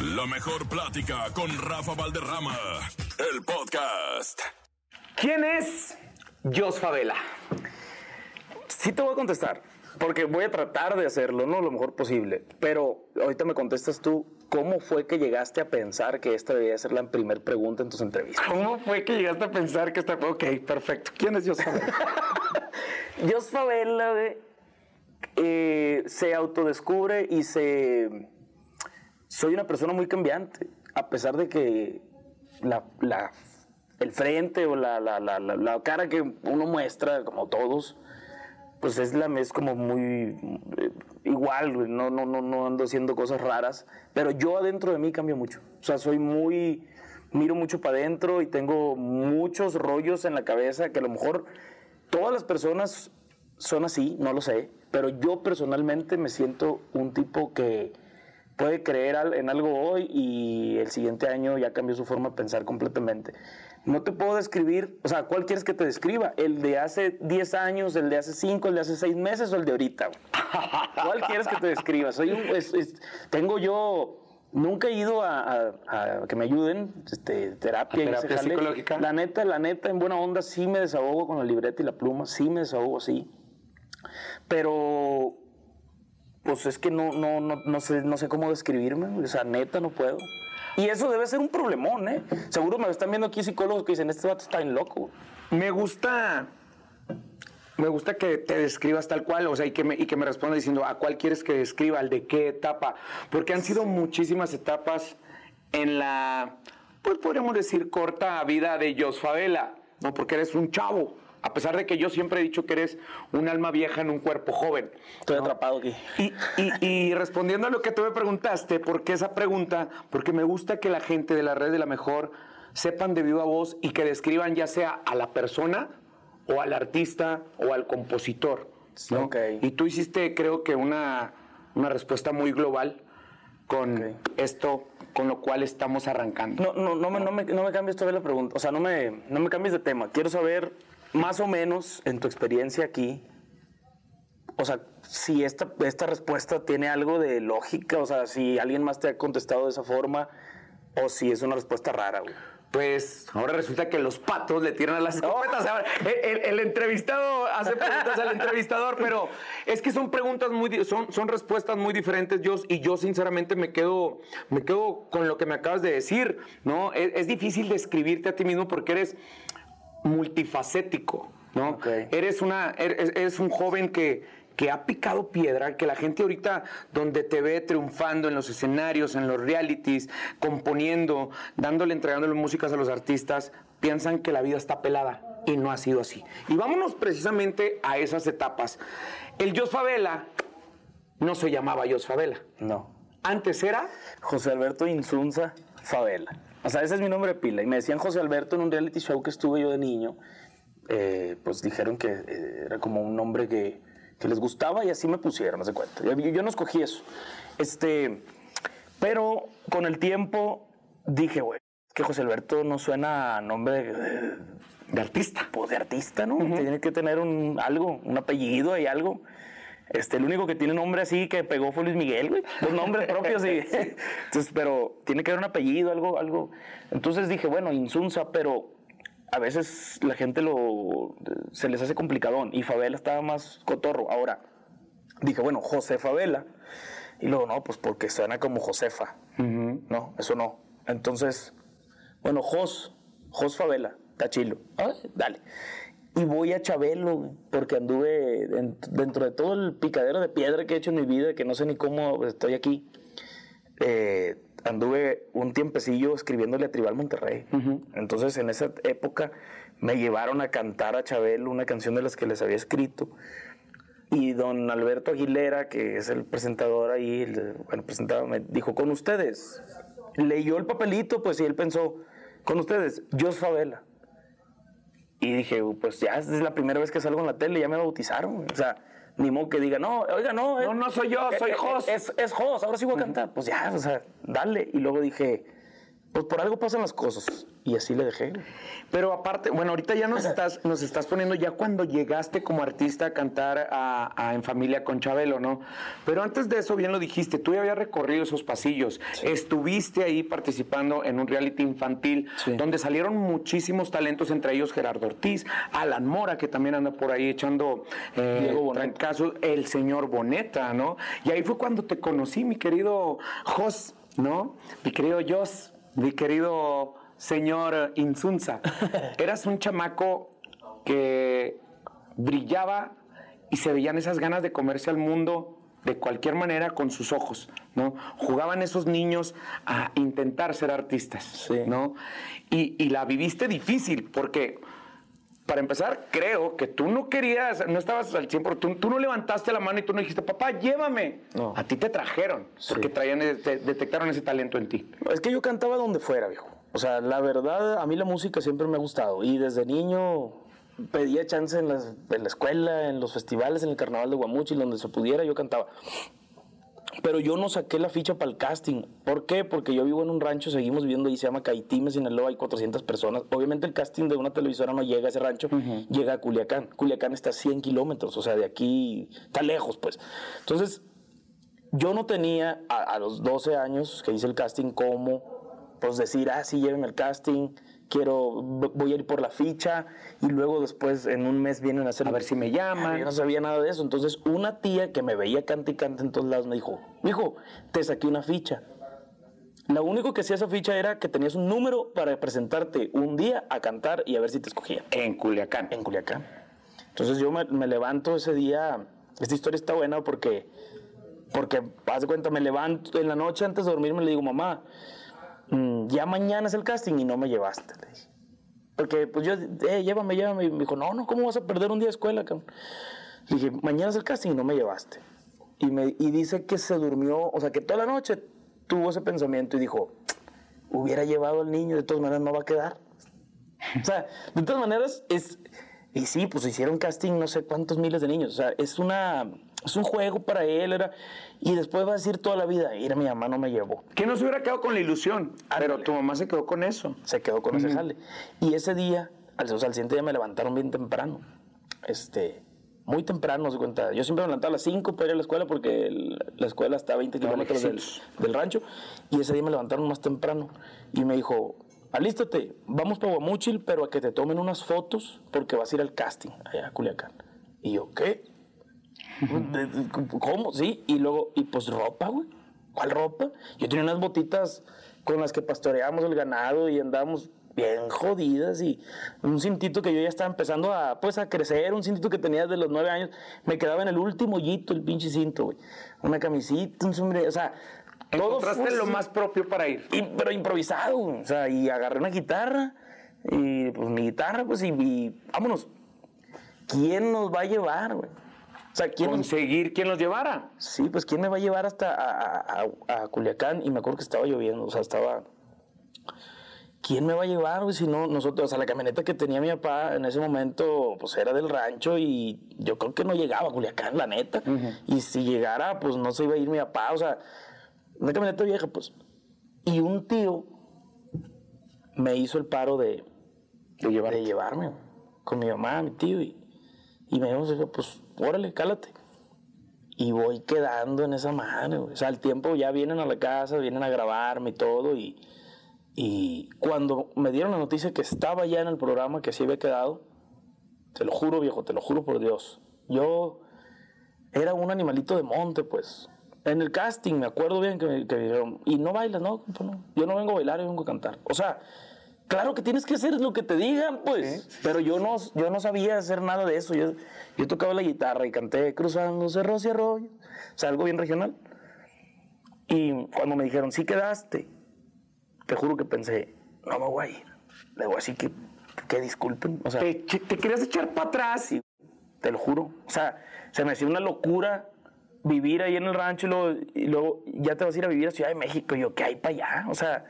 La mejor plática con Rafa Valderrama. El podcast. ¿Quién es Jos Favela? Sí te voy a contestar, porque voy a tratar de hacerlo, ¿no? Lo mejor posible. Pero ahorita me contestas tú, ¿cómo fue que llegaste a pensar que esta debía ser la primera pregunta en tus entrevistas? ¿Cómo fue que llegaste a pensar que está... Ok, perfecto. ¿Quién es Jos Favela? Jos Favela eh, se autodescubre y se... Soy una persona muy cambiante, a pesar de que la, la- el frente o la, la- cara que uno muestra, como todos, pues es, la, es como muy eh, igual, no, no, no, no ando haciendo cosas raras, pero yo adentro de mí cambio mucho. O sea, soy muy, miro mucho para adentro y tengo muchos rollos en la cabeza que a lo mejor todas las personas son así, no lo sé, pero yo personalmente me siento un tipo que puede creer en algo hoy y el siguiente año ya cambió su forma de pensar completamente. No te puedo describir, o sea, ¿cuál quieres que te describa? ¿El de hace 10 años, el de hace 5, el de hace 6 meses o el de ahorita? ¿Cuál quieres que te describa? Soy un- es- es- tengo yo, nunca he ido a, a- a que me ayuden, este, terapia. y ¿A ese terapia jale. psicológica? La neta, la neta, en buena onda, sí me desahogo con la libreta y la pluma, sí me desahogo, sí. Pero pues es que no, no, no, no, sé, no sé cómo describirme, o sea, neta no puedo. Y eso debe ser un problemón, ¿eh? Seguro me están viendo aquí psicólogos que dicen, este vato está bien loco. Me gusta... Me gusta que te describas tal cual, o sea, y que me, y que me respondas diciendo a cuál quieres que describa, al de qué etapa, porque han sido muchísimas etapas en la, pues podríamos decir, corta vida de Jos Favela, ¿no? Porque eres un chavo, a pesar de que yo siempre he dicho que eres un alma vieja en un cuerpo joven. Estoy atrapado aquí. Y, y- y respondiendo a lo que tú me preguntaste, ¿por qué esa pregunta? Porque me gusta que la gente de la red de la mejor sepan de viva voz y que describan ya sea a la persona o al artista o al compositor. ¿no? Ok. Y tú hiciste, creo que, una, una respuesta muy global con esto, con lo cual estamos arrancando. No, no, no, me, no, me, no me cambies todavía la pregunta, o sea, no me, no me cambies de tema. Quiero saber, más o menos, en tu experiencia aquí, o sea, si esta, esta respuesta tiene algo de lógica, o sea, si alguien más te ha contestado de esa forma, o si es una respuesta rara, güey. Pues ahora resulta que los patos le tiran a las escopetas. Ahora, el, el- el entrevistado hace preguntas al entrevistador, pero es que son preguntas muy, son, son respuestas muy diferentes, yo, y yo sinceramente me quedo, me quedo con lo que me acabas de decir, ¿no? Es, es difícil describirte a ti mismo porque eres multifacético, ¿no? Ok. Eres, una, eres, eres un joven que, que ha picado piedra, que la gente ahorita donde te ve triunfando en los escenarios, en los realities, componiendo, dándole, entregándole músicas a los artistas, piensan que la vida está pelada y no ha sido así. Y vámonos precisamente a esas etapas. El Jos Favela no se llamaba Jos Favela. No. Antes era José Alberto Insunza Favela. O sea, ese es mi nombre de pila. Y me decían José Alberto en un reality show que estuve yo de niño. Eh, pues dijeron que eh, era como un nombre que, que les gustaba y así me pusieron, no se cuenta. Yo, yo no escogí eso. Este, pero con el tiempo dije, güey, que José Alberto no suena a nombre de, de artista. pues, de artista, ¿no? Tiene que tener un algo, un apellido y algo. Este, el único que tiene nombre así que pegó fue Luis Miguel, güey. Los nombres propios, sí. Entonces, pero tiene que haber un apellido, algo, algo. Entonces dije, bueno, Insunza, pero a veces la gente lo se les hace complicadón y Favela estaba más cotorro. Ahora, dije, bueno, José Favela. Y luego, no, pues porque suena como Josefa. No, eso no. Entonces, bueno, Jos, Jos Favela, está chilo. Ah, dale. Y voy a Chabelo, porque anduve en- dentro de todo el picadero de piedra que he hecho en mi vida, que no sé ni cómo estoy aquí. eh, anduve un tiempecillo escribiéndole a Tribal Monterrey. Entonces, en esa época me llevaron a cantar a Chabelo una canción de las que les había escrito. Y don Alberto Aguilera, que es el presentador ahí, el, bueno, presentaba, me dijo, con ustedes. Leyó el papelito, pues, y él pensó, con ustedes, Jos Favela. Y dije, pues ya es la primera vez que salgo en la tele, ya me bautizaron. O sea, ni modo que diga, no, oiga, no. No, no soy yo, soy eh, Jos. Es, es Jos, ahora sí voy a cantar. Pues ya, o sea, dale. Y luego dije, pues por algo pasan las cosas. Y así le dejé. Pero aparte, bueno, ahorita ya nos estás, nos estás poniendo ya cuando llegaste como artista a cantar a, a En Familia con Chabelo, ¿no? Pero antes de eso, bien lo dijiste, tú ya habías recorrido esos pasillos, estuviste ahí participando en un reality infantil Sí. donde salieron muchísimos talentos, entre ellos Gerardo Ortiz, Alan Mora, que también anda por ahí echando eh, Diego Boneta. trancazos, el señor Boneta, ¿no? Y ahí fue cuando te conocí, mi querido Jos, ¿no? Mi querido Jos, mi querido señor Insunza. Eras un chamaco que brillaba y se veían esas ganas de comerse al mundo de cualquier manera con sus ojos, ¿no? Jugaban esos niños a intentar ser artistas, Sí. ¿no? Y, y la viviste difícil porque para empezar, creo que tú no querías, no estabas al 100%, tú, tú no levantaste la mano y tú no dijiste, papá, llévame. No. A ti te trajeron, Sí. porque traían, te- detectaron ese talento en ti. Es que yo cantaba donde fuera, viejo. O sea, la verdad, a mí la música siempre me ha gustado. Y desde niño pedía chance en, las- en la escuela, en los festivales, en el carnaval de Guamuchil, donde se pudiera, yo cantaba. Pero yo no saqué la ficha para el casting. ¿Por qué? Porque yo vivo en un rancho, seguimos viviendo ahí, se llama Caitime, Sinaloa, hay 400 personas. Obviamente el casting de una televisora no llega a ese rancho, llega a Culiacán. Culiacán está a 100 kilómetros, o sea, de aquí está lejos, pues. Entonces, yo no tenía a, a los 12 años que hice el casting como pues decir, ah, sí, llévenme el casting, quiero, voy a ir por la ficha y luego después en un mes vienen a hacer... A ver si me llaman. Yo no sabía nada de eso. Entonces una tía que me veía cante y cante en todos lados me dijo, hijo, te saqué una ficha. Lo único que hacía esa ficha era que tenías un número para presentarte un día a cantar y a ver si te escogían En Culiacán. en Culiacán. Entonces yo me, me levanto ese día. Esta historia está buena porque, porque, haz de cuenta, me levanto en la noche antes de dormir, me le digo, mamá, mm, ya mañana es el casting y no me llevaste. Porque pues yo, eh, llévame, llévame. Y me dijo, no, no, ¿cómo vas a perder un día de escuela? Le dije, mañana es el casting y no me llevaste. Y, me, y dice que se durmió, o sea, que toda la noche tuvo ese pensamiento y dijo, hubiera llevado al niño, de todas maneras no va a quedar. O sea, de todas maneras, es. Y sí, pues hicieron casting no sé cuántos miles de niños. O sea, es una. Es un juego para él. Era, y después va a decir toda la vida: Mira, mi mamá no me llevó. Que no se hubiera quedado con la ilusión, pero tu mamá se quedó con eso. Se quedó con ese jale. Y ese día, al, o sea, al siguiente día me levantaron bien temprano. Este. Muy temprano, se cuenta. Yo siempre me levantaba a las 5 para ir a la escuela porque el- la escuela está a 20 Estaba kilómetros del, del rancho. Y ese día me levantaron más temprano. Y me dijo, alístate, vamos para Guamuchil, pero a que te tomen unas fotos porque vas a ir al casting allá a Culiacán. Y yo, ¿qué? ¿De- de- ¿Cómo? Sí. Y luego, y pues ropa, güey. ¿Cuál ropa? Yo tenía unas botitas con las que pastoreábamos el ganado y andábamos bien jodidas y un cintito que yo ya estaba empezando a, pues, a crecer, un cintito que tenía desde los nueve años, me quedaba en el último hoyito el pinche cinto, güey. Una camisita, un sombrero, o sea, todo fue lo más propio para ir. Y- pero improvisado, o sea, y agarré una guitarra, y pues mi guitarra, pues, y, y vámonos. ¿Quién nos va a llevar, güey? O sea, ¿quién nos- Conseguir quien los llevara. Sí, pues ¿quién me va a llevar hasta a, a- a Culiacán? Y me acuerdo que estaba lloviendo, o sea, estaba... ¿Quién me va a llevar, güey? Si no, nosotros, o sea, la camioneta que tenía mi papá en ese momento, pues era del rancho y yo creo que no llegaba a Culiacán, la neta. Y si llegara, pues no se iba a ir mi papá, o sea, una camioneta vieja, pues. Y un tío me hizo el paro de, De llevar. de llevarme con mi mamá, mi tío, y, y me dijo, pues, órale, cálate. Y voy quedando en esa madre, güey. O sea, al tiempo ya vienen a la casa, vienen a grabarme y todo, y, y cuando me dieron la noticia que estaba ya en el programa, que así había quedado, te lo juro, viejo, te lo juro por Dios. Yo era un animalito de monte, pues. En el casting, me acuerdo bien que me, que me dijeron, y no bailas, no, no. Yo no vengo a bailar, yo vengo a cantar. O sea, claro que tienes que hacer lo que te digan, pues. Pero yo no, yo no sabía hacer nada de eso. Yo, yo tocaba la guitarra y canté cruzando cerros y arroyos. O sea, algo bien regional. Y cuando me dijeron, sí quedaste, te juro que pensé, no me voy a ir. Le voy a decir que, que disculpen. O sea, Te, te querías echar para atrás. Sí, te lo juro. O sea, se me hacía una locura vivir ahí en el rancho y luego, y luego ya te vas a ir a vivir a Ciudad de México. Y yo, ¿qué hay para allá? O sea,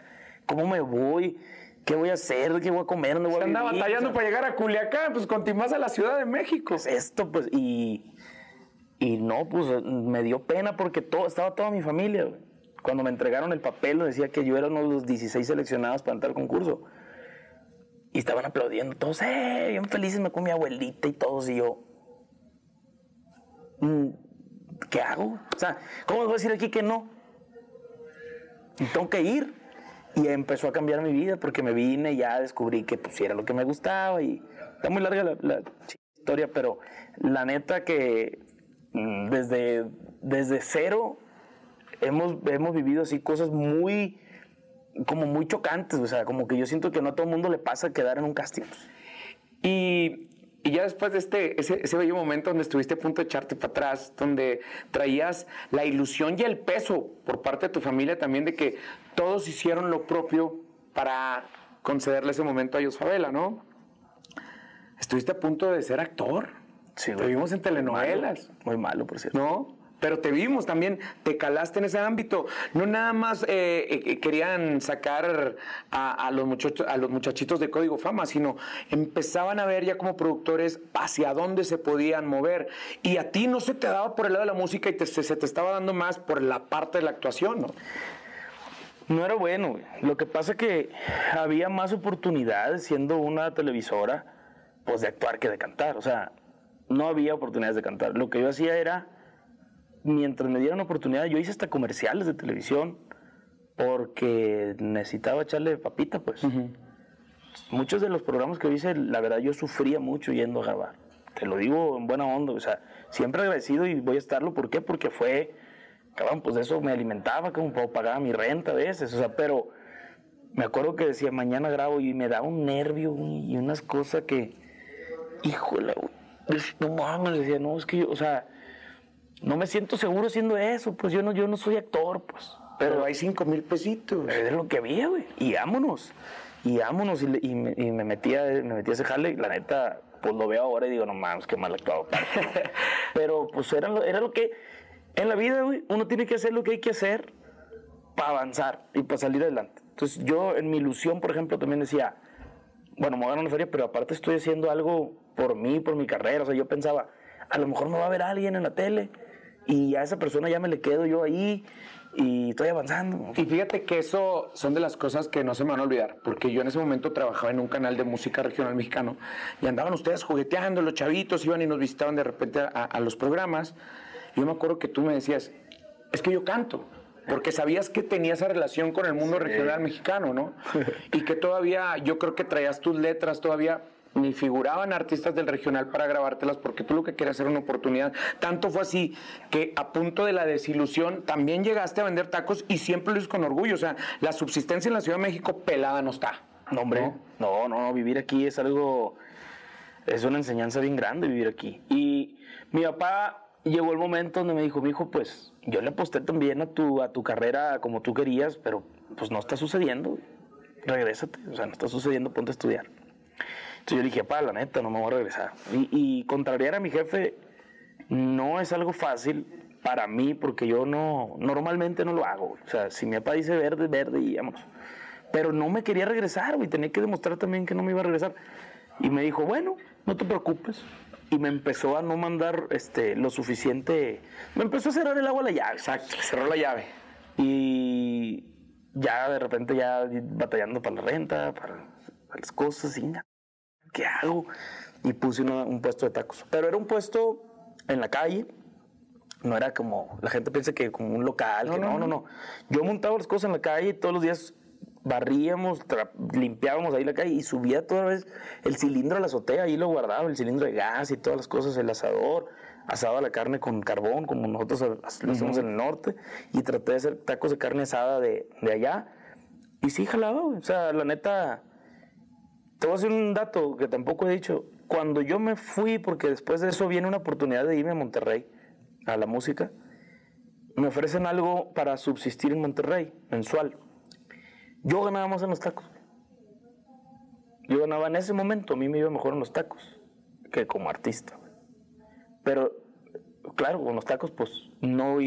¿cómo me voy? ¿Qué voy a hacer? ¿Qué voy a comer? ¿Dónde voy a Andaba vivir? batallando O sea, para llegar a Culiacán, pues continúas a la Ciudad de México. pues esto, pues, y, y no, pues me dio pena porque todo, estaba toda mi familia, güey. cuando me entregaron el papel, decía que yo era uno de los 16 seleccionados para entrar al concurso. Y estaban aplaudiendo todos, ¡eh! Bien felices, me con mi abuelita y todos. Y yo, mm, ¿qué hago? O sea, ¿cómo voy a decir aquí que no? Y tengo que ir. Y empezó a cambiar mi vida porque me vine y ya descubrí que pues era lo que me gustaba y está muy larga la, la historia, pero la neta que mm, desde, desde cero hemos, hemos vivido así cosas muy, como muy chocantes, o sea, como que yo siento que no a todo el mundo le pasa quedar en un casting. Y, y ya después de este, ese, ese bello momento donde estuviste a punto de echarte para atrás, donde traías la ilusión y el peso por parte de tu familia también de que todos hicieron lo propio para concederle ese momento a Yosfabela, ¿no? Estuviste a punto de ser actor. Sí, Te güey. vimos en telenovelas. Muy malo, por cierto. ¿no? Pero te vimos también, te calaste en ese ámbito. No nada más eh, eh, querían sacar a, a los a los muchachitos de Código Fama, sino empezaban a ver ya como productores hacia dónde se podían mover. Y a ti no se te daba por el lado de la música y te- se, se te estaba dando más por la parte de la actuación, ¿no? No era bueno. Lo que pasa que había más oportunidades siendo una televisora, pues de actuar que de cantar. O sea, no había oportunidades de cantar. Lo que yo hacía era, mientras me dieran oportunidad, yo hice hasta comerciales de televisión porque necesitaba echarle papita, pues. Muchos de los programas que hice, la verdad, yo sufría mucho yendo a grabar. Te lo digo en buena onda, o sea, siempre agradecido y voy a estarlo. ¿Por qué? Porque fue, cabrón, pues eso me alimentaba, como pagar mi renta a veces, o sea, pero me acuerdo que decía, mañana grabo y me daba un nervio y unas cosas que, híjole, no mames, decía, no, es que yo, o sea, no me siento seguro haciendo eso, pues yo no, yo no soy actor, pues. Pero hay cinco mil pesitos. Es lo que había, güey. Y vámonos. Y vámonos. Y, y me, y me metía, me metía a ese jale. y La neta, pues lo veo ahora y digo, no mames, qué mal actuado. Pero pues era lo, era lo que. En la vida, güey, uno tiene que hacer lo que hay que hacer para avanzar y para salir adelante. Entonces, yo en mi ilusión, por ejemplo, también decía, bueno, me voy a ganar una feria, pero aparte estoy haciendo algo por mí, por mi carrera. O sea, yo pensaba, a lo mejor me va a ver alguien en la tele y a esa persona ya me le quedo yo ahí y estoy avanzando. Y fíjate que eso son de las cosas que no se me van a olvidar, porque yo en ese momento trabajaba en un canal de música regional mexicano y andaban ustedes jugueteando, los chavitos iban y nos visitaban de repente a, a los programas. Y yo me acuerdo que tú me decías, es que yo canto, porque sabías que tenía esa relación con el mundo regional mexicano, ¿no? Y que todavía, yo creo que traías tus letras todavía. Ni figuraban artistas del regional para grabártelas porque tú lo que querías era una oportunidad. Tanto fue así que a punto de la desilusión también llegaste a vender tacos y siempre lo hice con orgullo. O sea, la subsistencia en la Ciudad de México pelada no está. No, hombre. No, no, no, vivir aquí es algo. Es una enseñanza bien grande vivir aquí. Y mi papá llegó el momento donde me dijo, mi hijo, pues yo le aposté también a tu, a tu carrera como tú querías, pero pues no está sucediendo. Regrésate, o sea, no está sucediendo, ponte a estudiar. Entonces yo dije, pa, la neta, no me voy a regresar. Y, y contrariar a mi jefe no es algo fácil para mí porque yo no, normalmente no lo hago. O sea, si mi papá dice verde, verde y vámonos. Pero no me quería regresar, güey. Tenía que demostrar también que no me iba a regresar. Y me dijo, bueno, no te preocupes. Y me empezó a no mandar este, lo suficiente. Me empezó a cerrar el agua a la llave. Exacto, cerró la llave. Y ya de repente ya batallando para la renta, para, para las cosas, y na- ¿qué hago? Y puse una- un puesto de tacos. Pero era un puesto en la calle, no era como, la gente piensa que como un local, que no, no, no. Yo montaba las cosas en la calle y todos los días barríamos, limpiábamos ahí la calle y subía toda vez el cilindro a la azotea, ahí lo guardaba, el cilindro de gas y todas las cosas, el asador, asaba la carne con carbón, como nosotros lo hacemos en el norte, y traté de hacer tacos de carne asada de, de allá. Y sí, jalaba, o sea, la neta, te voy a decir un dato que tampoco he dicho. Cuando yo me fui, porque después de eso viene una oportunidad de irme a Monterrey, a la música, me ofrecen algo para subsistir en Monterrey, mensual. Yo ganaba más en los tacos. Yo ganaba en ese momento, a mí me iba mejor en los tacos que como artista. Pero, claro, con los tacos, pues, no,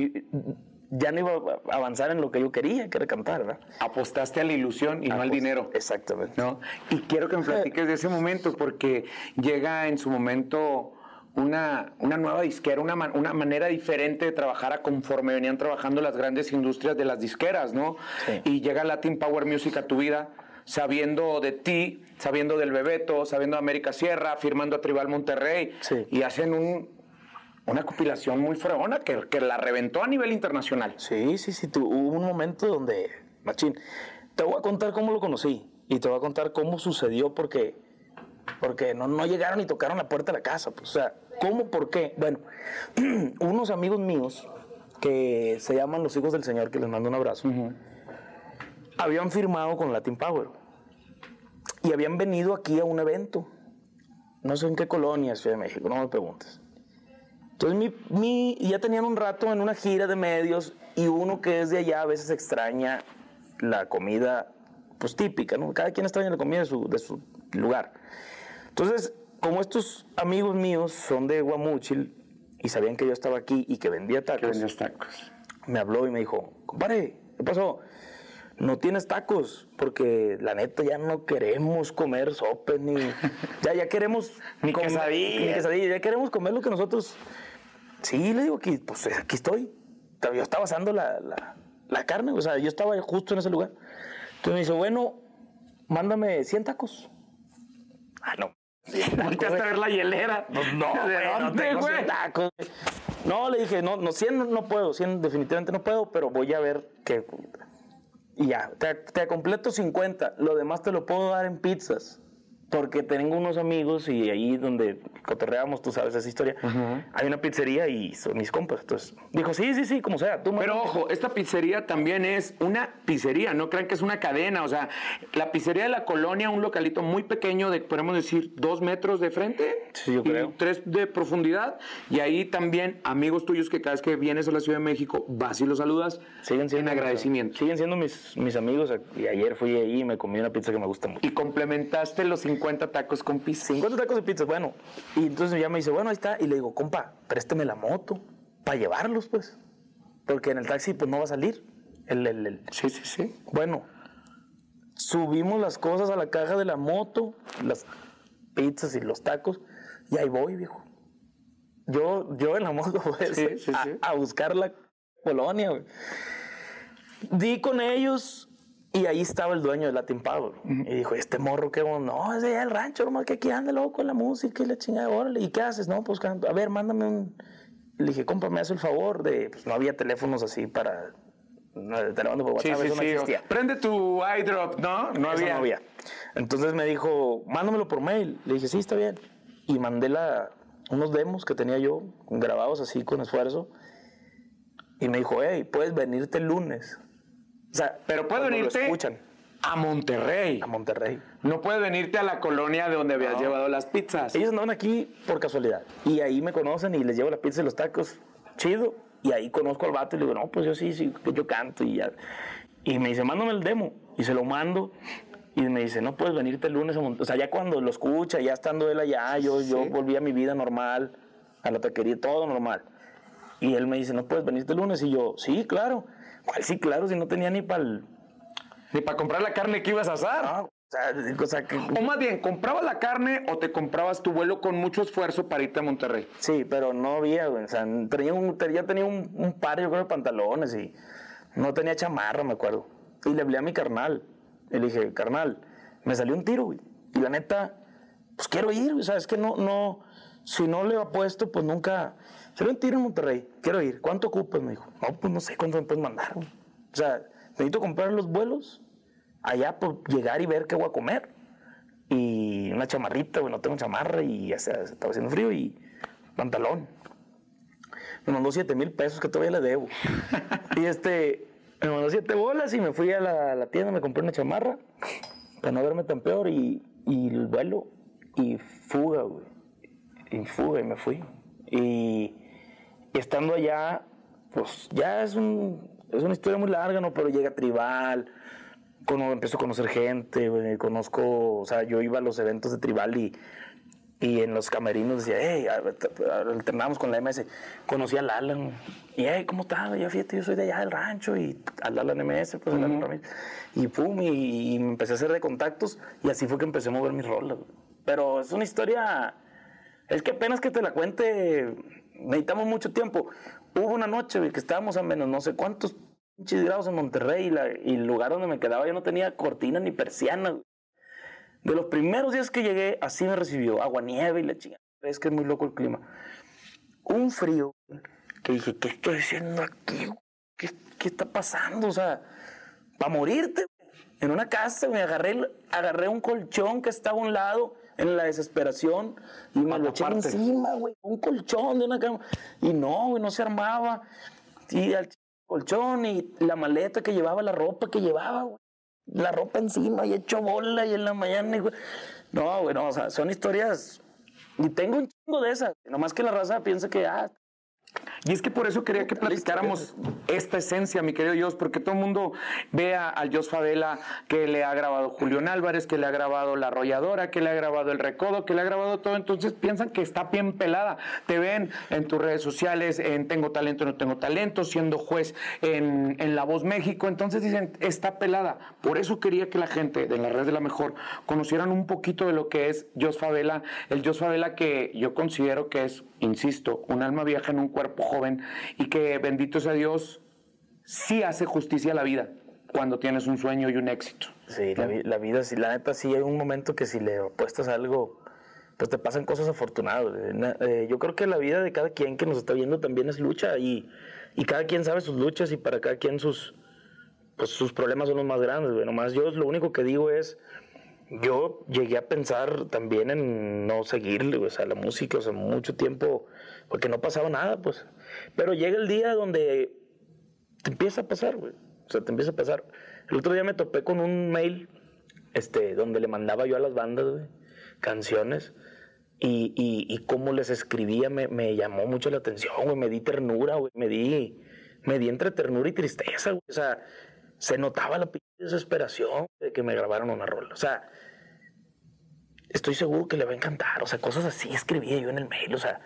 ya no iba a avanzar en lo que yo quería, que era cantar, ¿verdad? Apostaste a la ilusión y no al dinero. Exactamente. ¿no? Y quiero que me platiques de ese momento porque llega en su momento una, una nueva disquera, una, una manera diferente de trabajar a conforme venían trabajando las grandes industrias de las disqueras, ¿no? Sí. Y llega Latin Power Music a tu vida sabiendo de ti, sabiendo del Bebeto, sabiendo de América Sierra, firmando a Tribal Monterrey Sí. y hacen un, una compilación muy fregona que, que la reventó a nivel internacional. Sí, sí, sí. tu- hubo un momento donde, machín, te voy a contar cómo lo conocí y te voy a contar cómo sucedió porque, porque no, no llegaron y tocaron la puerta de la casa. Pues, o sea, ¿cómo? ¿Por qué? Bueno, unos amigos míos que se llaman los hijos del Señor, que les mando un abrazo, habían firmado con Latin Power y habían venido aquí a un evento. No sé en qué colonia, Ciudad de México, no me preguntes. Entonces mi, mi- ya tenían un rato en una gira de medios y uno que es de allá a veces extraña la comida pues típica, ¿no? Cada quien extraña la comida de su, de su lugar. Entonces, como estos amigos míos son de Guamúchil y sabían que yo estaba aquí y que vendía tacos, Que vendías tacos. me habló y me dijo, compadre, ¿qué pasó? No tienes tacos, porque la neta ya no queremos comer sopes, ni... Ya, ya queremos... Ni comer- quesadillas. Ni quesadillas, ya queremos comer lo que nosotros... Sí, le digo que, pues aquí estoy. Yo estaba asando la, la- la carne, o sea, yo estaba justo en ese lugar. Entonces me dice, bueno, mándame 100 tacos. Ah, no. Volteaste a ver la hielera. Pues no, ¿De güey, no dónde, tengo güey? 100 tacos. No, le dije, no, no, 100 no- no puedo, 100 definitivamente no puedo, pero voy a ver qué. Y ya, te, te completo 50, lo demás te lo puedo dar en pizzas. Porque tengo unos amigos y ahí donde cotorreamos, tú sabes esa historia, hay una pizzería y son mis compas. Entonces, dijo, sí, sí, sí, como sea. Tú Pero mándame". ojo, esta pizzería también es una pizzería, no crean que es una cadena, o sea, la pizzería de la colonia, un localito muy pequeño de, podemos decir, dos metros de frente Sí, yo y creo. tres de profundidad, y ahí también amigos tuyos que cada vez que vienes a la Ciudad de México vas y los saludas Siguen siendo en agradecimiento. Siguen siendo mis, mis amigos. Y ayer fui ahí y me comí una pizza que me gusta mucho. Y complementaste los 50 tacos con pizza. 50 tacos de pizza, bueno. Y entonces ya me dice, bueno, ahí está. Y le digo, compa, présteme la moto para llevarlos, pues. Porque en el taxi, pues no va a salir. El, el- el- Sí, sí, sí. Bueno, subimos las cosas a la caja de la moto, las pizzas y los tacos, y ahí voy, viejo. Yo, yo en la moto, pues, Sí, sí, a, sí. a buscar la colonia, güey. Di con ellos y ahí estaba el dueño de Latin Power. Y dijo, este morro, ¿qué onda? No, es de allá del rancho, nomás que aquí anda loco con la música y la chingada. Órale, ¿y qué haces? No, pues. A ver, mándame un... Le dije, compa, me hace el favor de... Pues no había teléfonos así para... No, te lo mando por WhatsApp, sí, eso no sí. existía. Prende tu iDrop, ¿no? No Eso había. no había. Entonces me dijo, mándamelo por mail. Le dije, sí, está bien. Y mandé la, unos demos que tenía yo, grabados así con esfuerzo. Y me dijo, hey, puedes venirte el lunes. O sea, Pero puedes venirte escuchan a Monterrey. a Monterrey. No puedes venirte a la colonia de donde habías No. llevado las pizzas. Ellos andaban aquí por casualidad. Y ahí me conocen y les llevo la pizza y los tacos. Chido. Y ahí conozco al vato y le digo, no, pues yo sí, sí, yo canto y ya. Y me dice, mándame el demo. Y se lo mando. Y me dice, no puedes venirte el lunes a Monterrey. O sea, ya cuando lo escucha, ya estando él allá, yo, yo volví a mi vida normal, a la taquería, todo normal. Y él me dice, no puedes venirte el lunes. Y yo, sí, claro. ¿Cuál sí, claro? Si no tenía ni para el... Ni para comprar la carne que ibas a asar. o sea, o sea, que, O más bien, ¿comprabas la carne o te comprabas tu vuelo con mucho esfuerzo para irte a Monterrey? Sí, pero no había, güey. O sea, tenía un, ya tenía un, un par, yo creo, de pantalones y no tenía chamarra, me acuerdo. Y le hablé a mi carnal. Y le dije, carnal, me salió un tiro, güey. Y la neta, pues quiero ir, güey. O sea, es que no, no, si no le apuesto, pues nunca. Salió un tiro en Monterrey, quiero ir. ¿Cuánto ocupas? Me dijo, no, pues no sé cuánto me puedes mandar, güey. O sea, necesito comprar los vuelos, allá, pues llegar y ver qué voy a comer y una chamarrita, güey, no tengo chamarra y ya se, se estaba haciendo frío y pantalón. Me mandó 7 mil pesos que todavía le debo. y este, me mandó 7 bolas y me fui a la, la tienda, me compré una chamarra para no verme tan peor y, y el vuelo y fuga, güey. Y fuga y me fui. Y, y estando allá, pues ya es, un, es una historia muy larga, ¿no? Pero llega Tribal, cuando empiezo a conocer gente, conozco, o sea, yo iba a los eventos de Tribal y, y en los camerinos decía, hey, alternábamos con la MS, conocí al Alan, y hey, ¿cómo estás? Ya fíjate, yo soy de allá del rancho, y al Alan MS, pues el Alan Ramírez, y pum, y, y me empecé a hacer de contactos, y así fue que empecé a mover mis rolas. Pero es una historia, Es que apenas que te la cuente, necesitamos mucho tiempo. Hubo una noche que estábamos a menos no sé cuántos pinches grados en Monterrey y, el lugar donde me quedaba yo no tenía cortina ni persiana. De los primeros días que llegué, así me recibió, agua nieve y la chingada. Es que es muy loco el clima. Un frío que dije, ¿qué estoy haciendo aquí? ¿Qué, qué está pasando? O sea, para morirte. En una casa me agarré, agarré un colchón que estaba a un lado en la desesperación y me lo eché encima, güey. Un colchón de una cama. Y no, güey, no se armaba. Y al ch- colchón y la maleta que llevaba, la ropa que llevaba, güey. La ropa encima y hecho bola y en la mañana. güey, No, güey, no, o sea, son historias. Y tengo un chingo de esas. Nomás que la raza piensa que, ah, Y es que por eso quería que platicáramos esta esencia, mi querido Jos, porque todo el mundo ve a- al Jos Favela que le ha grabado Julián Álvarez, que le ha grabado La Arrolladora, que le ha grabado El Recodo, que le ha grabado todo, entonces piensan que está bien pelada. Te ven en tus redes sociales, en Tengo Talento, No Tengo Talento, siendo juez en, en La Voz México, entonces dicen, está pelada. Por eso quería que la gente de las redes de la mejor conocieran un poquito de lo que es Jos Favela, el Jos Favela que yo considero que es, insisto, un alma vieja en un cuerpo joven y que bendito sea Dios, sí hace justicia a la vida cuando tienes un sueño y un éxito. Sí, la, vi- la vida, sí, la neta, sí hay un momento que si le apuestas a algo, pues te pasan cosas afortunadas. eh, yo creo que la vida de cada quien que nos está viendo también es lucha y, y cada quien sabe sus luchas y para cada quien sus, pues, sus problemas son los más grandes. güey. Nomás yo lo único que digo es, yo llegué a pensar también en no seguirle, o sea, la música, o sea, mucho tiempo, porque no pasaba nada, pues. Pero llega el día donde te empieza a pasar, güey. O sea, te empieza a pasar. El otro día me topé con un mail este, donde le mandaba yo a las bandas, güey, canciones. Y, cómo les escribía me, llamó mucho la atención, güey. Me di ternura, güey. Me di, me di entre ternura y tristeza, güey. O sea, se notaba la desesperación de que me grabaron una rola. O sea, estoy seguro que le va a encantar. O sea, cosas así escribía yo en el mail. O sea.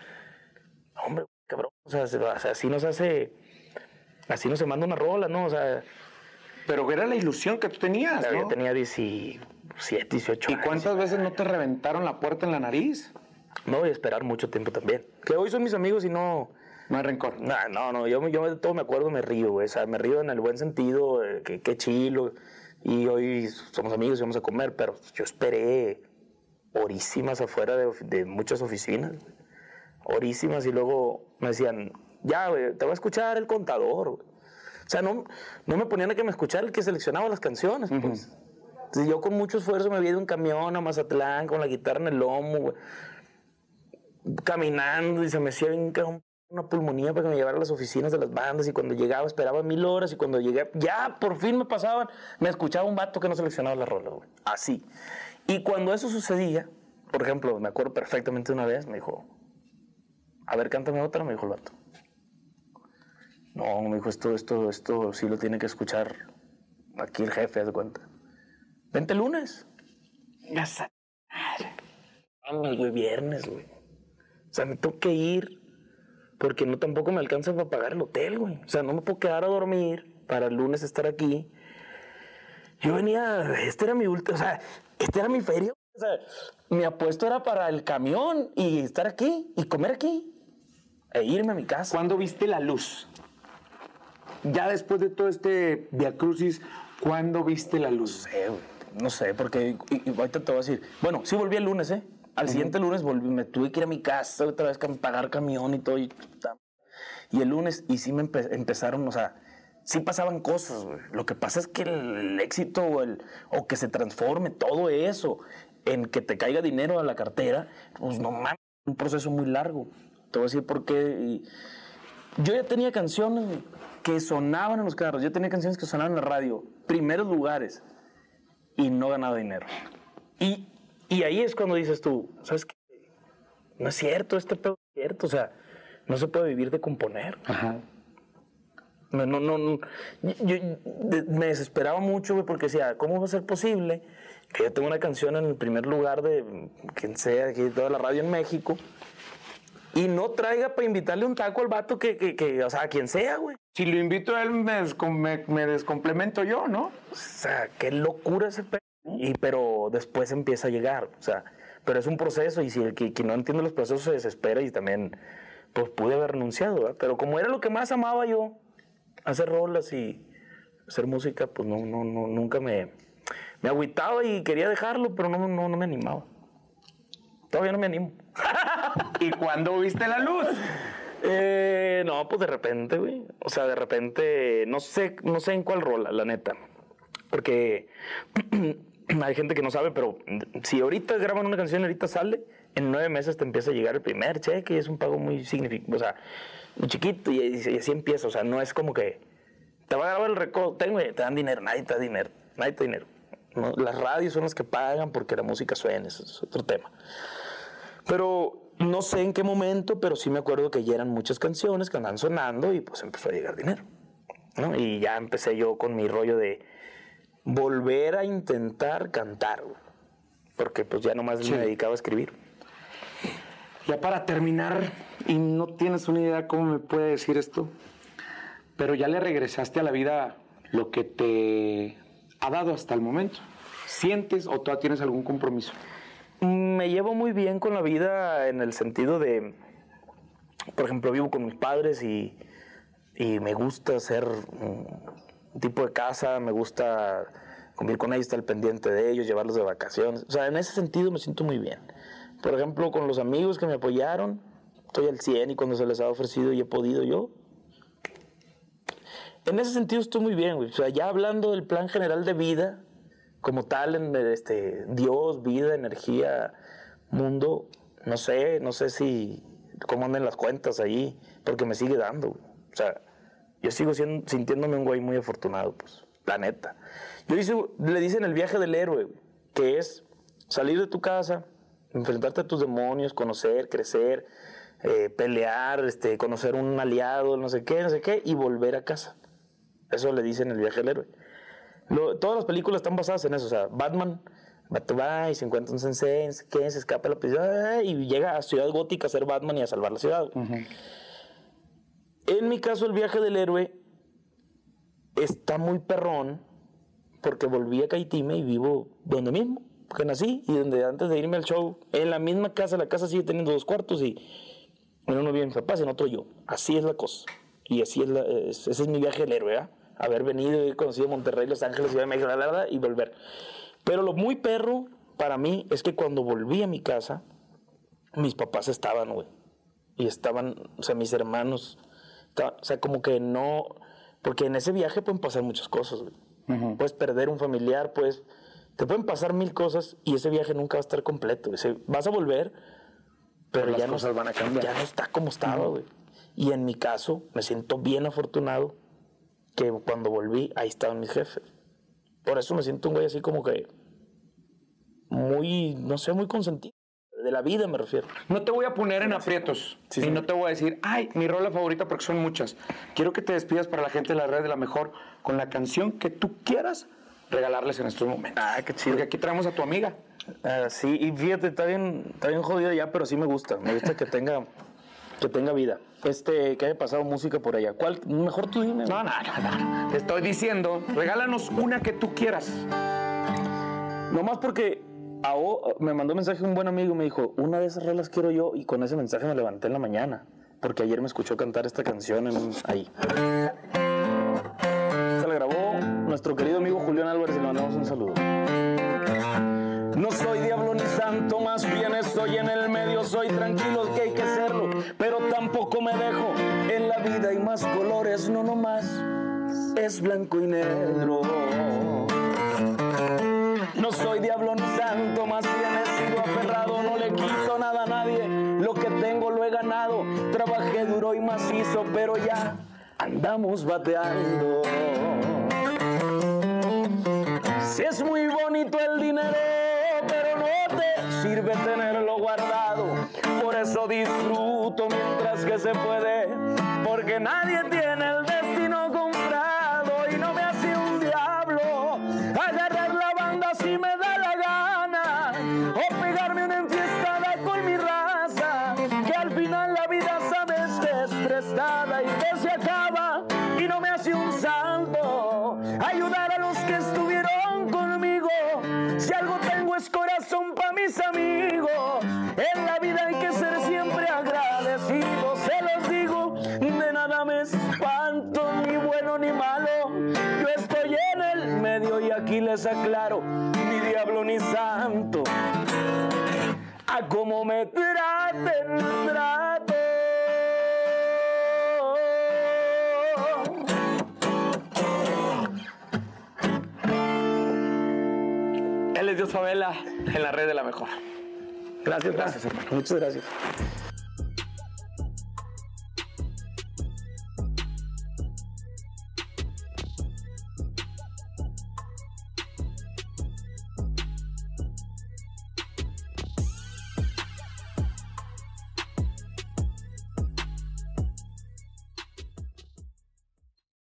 O sea, así nos hace. Así no se manda una rola, ¿no? O sea, Pero era la ilusión que tú tenías, yo ¿no? tenía 17, 18 ¿Y años. cuántas veces no te reventaron la puerta en la nariz? No voy a esperar mucho tiempo también. Que hoy son mis amigos y no. No hay rencor. Nah, no, no, yo, yo todo me acuerdo, me río, güey. O sea, me río en el buen sentido, eh, que, que chilo. Y hoy somos amigos y vamos a comer, pero yo esperé horísimas afuera de muchas oficinas. Horísimas. Y luego me decían, ya, güey, te va a escuchar el contador, güey. O sea, no, no me ponían a que me escuchara el que seleccionaba las canciones, pues. Entonces yo con mucho esfuerzo me había ido en camión a Mazatlán con la guitarra en el lomo, güey caminando y se me hacía bien una pulmonía para que me llevara a las oficinas de las bandas y cuando llegaba esperaba mil horas y cuando llegué ya por fin me pasaban, me escuchaba un vato que no seleccionaba la rola, güey. Así. Y cuando eso sucedía, por ejemplo, me acuerdo perfectamente una vez, me dijo, a ver, cántame otra, me dijo el vato. No, me dijo, esto, esto, esto sí lo tiene que escuchar aquí el jefe, haz de cuenta. Vente el lunes. Ya Vamos, güey, viernes, güey. O sea, me tengo que ir porque no tampoco me alcanza para pagar el hotel, güey. O sea, no me puedo quedar a dormir para el lunes estar aquí. Yo venía, este era mi último, o sea, este era mi feria. O sea, mi apuesto era para el camión y estar aquí y comer aquí e irme a mi casa. ¿Cuándo viste la luz? Ya después de todo este Via Crucis, ¿cuándo viste la luz? No sé. No sé, porque y- y ahorita te voy a decir. Bueno, sí volví el lunes, ¿eh? Al siguiente lunes volví, me tuve que ir a mi casa otra vez, pagar camión y todo. Y. Y el lunes, y sí me empe- empezaron, o sea, sí pasaban cosas, güey. Lo que pasa es que el, el éxito o, el, o que se transforme todo eso en que te caiga dinero a la cartera, pues no mames, es un proceso muy largo. Te voy a decir por qué. y- yo ya tenía canciones que sonaban en los carros, yo tenía canciones que sonaban en la radio, primeros lugares, y no ganaba dinero. Y, y ahí es cuando dices tú, ¿sabes qué? No es cierto, este pedo es cierto, o sea, no se puede vivir de componer. Ajá. No, no, no, no. Yo, yo- me desesperaba mucho, güey, porque decía, ¿cómo va a ser posible que yo tenga una canción en el primer lugar de quien sea, aquí toda la radio en México, y no traiga para invitarle un taco al vato que, que, que, o sea, a quien sea, güey? Si lo invito a él, me, descom- me- me descomplemento yo, ¿no? O sea, qué locura ese pedo. Y pero después empieza a llegar, o sea, pero es un proceso y si el que, no entiende los procesos se desespera y también, pues pude haber renunciado, ¿verdad? pero como era lo que más amaba yo, hacer rolas y hacer música, pues no, no, no, nunca me, me agüitaba y quería dejarlo, pero no, no, no me animaba. Todavía no me animo. ¿Y cuándo viste la luz? Eh, no, pues de repente, güey. O sea, de repente, no sé, no sé en cuál rola, la neta. Porque hay gente que no sabe, pero si ahorita graban una canción ahorita sale, en nueve meses te empieza a llegar el primer cheque y es un pago muy significativo, o sea, muy chiquito y, así empieza. O sea, no es como que te va a grabar el récord, tengo, te dan dinero, nadie te da dinero, nadie te da dinero. Las radios son las que pagan porque la música suena, eso es otro tema. Pero no sé en qué momento, pero sí me acuerdo que ya eran muchas canciones que andaban sonando y pues empezó a llegar dinero. ¿no? Y ya empecé yo con mi rollo de volver a intentar cantar, porque pues ya nomás Sí. me dedicaba a escribir. Ya para terminar, y no tienes una idea cómo me puede decir esto, pero ya le regresaste a la vida lo que te ha dado hasta el momento. ¿Sientes o todavía tienes algún compromiso? Me llevo muy bien con la vida en el sentido de, por ejemplo, vivo con mis padres y, y me gusta ser un tipo de casa, me gusta convivir con ellos, estar pendiente de ellos, llevarlos de vacaciones. O sea, en ese sentido me siento muy bien. Por ejemplo, con los amigos que me apoyaron, estoy al 100 y cuando se les ha ofrecido y he podido yo. En ese sentido estoy muy bien, güey. O sea, ya hablando del plan general de vida, como tal, en este, Dios, vida, energía, mundo, no sé, no sé si cómo anden las cuentas ahí, porque me sigue dando. O sea, yo sigo siendo, sintiéndome un güey muy afortunado, pues, la neta. Yo hice, le dicen el viaje del héroe, que es salir de tu casa, enfrentarte a tus demonios, conocer, crecer, eh, pelear, este, conocer un aliado, no sé qué, no sé qué, y volver a casa. Eso le dicen el viaje del héroe. Lo- todas las películas están basadas en eso. O sea, Batman y se encuentra un sensei, qué, se escapa de la prisión y llega a Ciudad Gótica a ser Batman y a salvar la ciudad. En mi caso, el viaje del héroe está muy perrón porque volví a Caitime y vivo donde mismo, que nací y donde antes de irme al show, en la misma casa, la casa sigue teniendo dos cuartos y en uno vive mis papás, en otro yo. Así es la cosa. Y así es, la, es- ese es mi viaje del héroe, ¿verdad? Haber venido y conocido Monterrey, Los Ángeles, Ciudad de México, la, la, la, y volver. Pero lo muy perro para mí es que cuando volví a mi casa, mis papás estaban, güey. Y estaban, o sea, mis hermanos. estaban- o sea, como que no. Porque en ese viaje pueden pasar muchas cosas, güey. Puedes perder un familiar, pues. Te pueden pasar mil cosas y ese viaje nunca va a estar completo. güey. Se- vas a volver, pero, las ya no, cosas van a cambiar. Ya no está como estaba, güey. Y en mi caso, me siento bien afortunado que cuando volví, ahí estaban mis jefes. Por eso me siento un güey así como que muy, no sé, muy consentido. De la vida me refiero. No te voy a poner en aprietos Sí, y sí. no te voy a decir, ay, mi rola favorita porque son muchas. Quiero que te despidas para la gente de la red de la mejor con la canción que tú quieras regalarles en estos momentos. Ah, qué chido. Porque aquí traemos a tu amiga. Ah, sí, y fíjate, está bien, está bien jodido ya, pero sí me gusta. Me gusta que tenga, que tenga vida. Este, que haya pasado música por allá. ¿Cuál? Mejor tú dime. No, no, no, no. Te estoy diciendo, regálanos una que tú quieras. Nomás porque me mandó un mensaje un buen amigo y me dijo, una de esas rolas quiero yo, y con ese mensaje me levanté en la mañana, porque ayer me escuchó cantar esta canción en- ahí. Se la grabó nuestro querido amigo Julián Álvarez y le mandamos un saludo. Diablo ni santo, más bien estoy en el medio, soy tranquilo que hay que serlo, pero tampoco me dejo. En la vida hay más colores, no nomás es blanco y negro. No soy diablo ni santo, más bien he sido aferrado, no le quito nada a nadie. Lo que tengo lo he ganado, trabajé duro y macizo, pero ya andamos bateando. Si es muy bonito el dinero, sirve tenerlo guardado. Por eso disfruto mientras que se puede, porque nadie tiene el destino comprado es claro, ni diablo ni santo. A cómo me traten, trato. Él es Dios Favela en la red de la mejor. Gracias, gracias, hermano. Muchas gracias.